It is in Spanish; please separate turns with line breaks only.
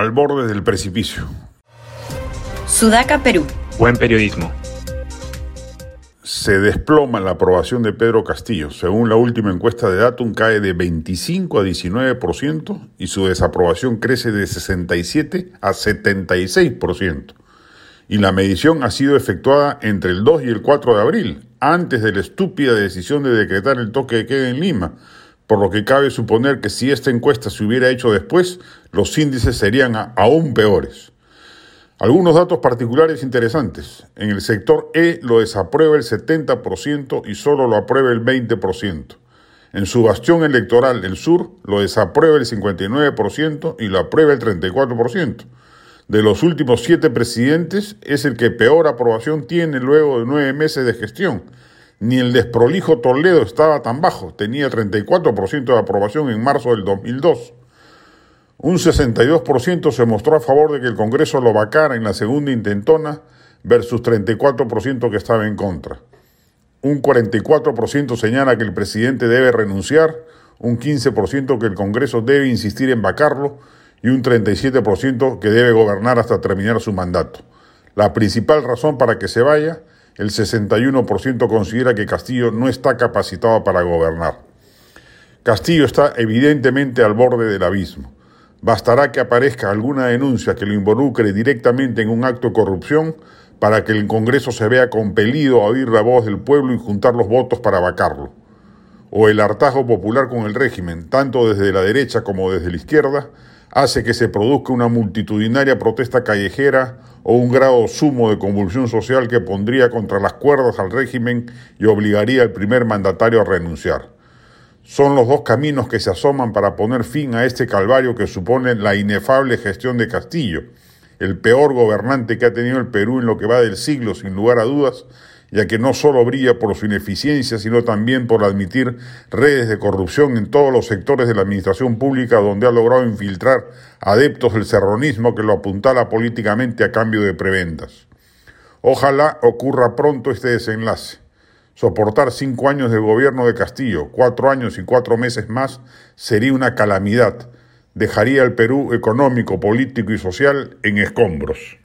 al borde del precipicio.
Sudaca, Perú.
Buen periodismo.
Se desploma la aprobación de Pedro Castillo. Según la última encuesta de Datum, cae de 25 a 19% y su desaprobación crece de 67 a 76%. Y la medición ha sido efectuada entre el 2 y el 4 de abril, antes de la estúpida decisión de decretar el toque de queda en Lima, por lo que cabe suponer que si esta encuesta se hubiera hecho después, los índices serían aún peores. Algunos datos particulares interesantes. En el sector E lo desaprueba el 70% y solo lo aprueba el 20%. En su bastión electoral, el sur, lo desaprueba el 59% y lo aprueba el 34%. De los últimos siete presidentes, es el que peor aprobación tiene luego de nueve meses de gestión, ni el desprolijo Toledo estaba tan bajo, tenía 34% de aprobación en marzo del 2002. Un 62% se mostró a favor de que el Congreso lo vacara en la segunda intentona versus 34% que estaba en contra. Un 44% señala que el presidente debe renunciar, un 15% que el Congreso debe insistir en vacarlo y un 37% que debe gobernar hasta terminar su mandato. La principal razón para que se vaya el 61% considera que Castillo no está capacitado para gobernar. Castillo está evidentemente al borde del abismo. Bastará que aparezca alguna denuncia que lo involucre directamente en un acto de corrupción para que el Congreso se vea compelido a oír la voz del pueblo y juntar los votos para vacarlo. O el hartazgo popular con el régimen, tanto desde la derecha como desde la izquierda, hace que se produzca una multitudinaria protesta callejera o un grado sumo de convulsión social que pondría contra las cuerdas al régimen y obligaría al primer mandatario a renunciar. Son los dos caminos que se asoman para poner fin a este calvario que supone la inefable gestión de Castillo, el peor gobernante que ha tenido el Perú en lo que va del siglo, sin lugar a dudas, ya que no solo brilla por su ineficiencia, sino también por admitir redes de corrupción en todos los sectores de la administración pública donde ha logrado infiltrar adeptos del serronismo que lo apuntala políticamente a cambio de prebendas. Ojalá ocurra pronto este desenlace. Soportar cinco años de gobierno de Castillo, cuatro años y cuatro meses más, sería una calamidad. Dejaría al Perú económico, político y social en escombros.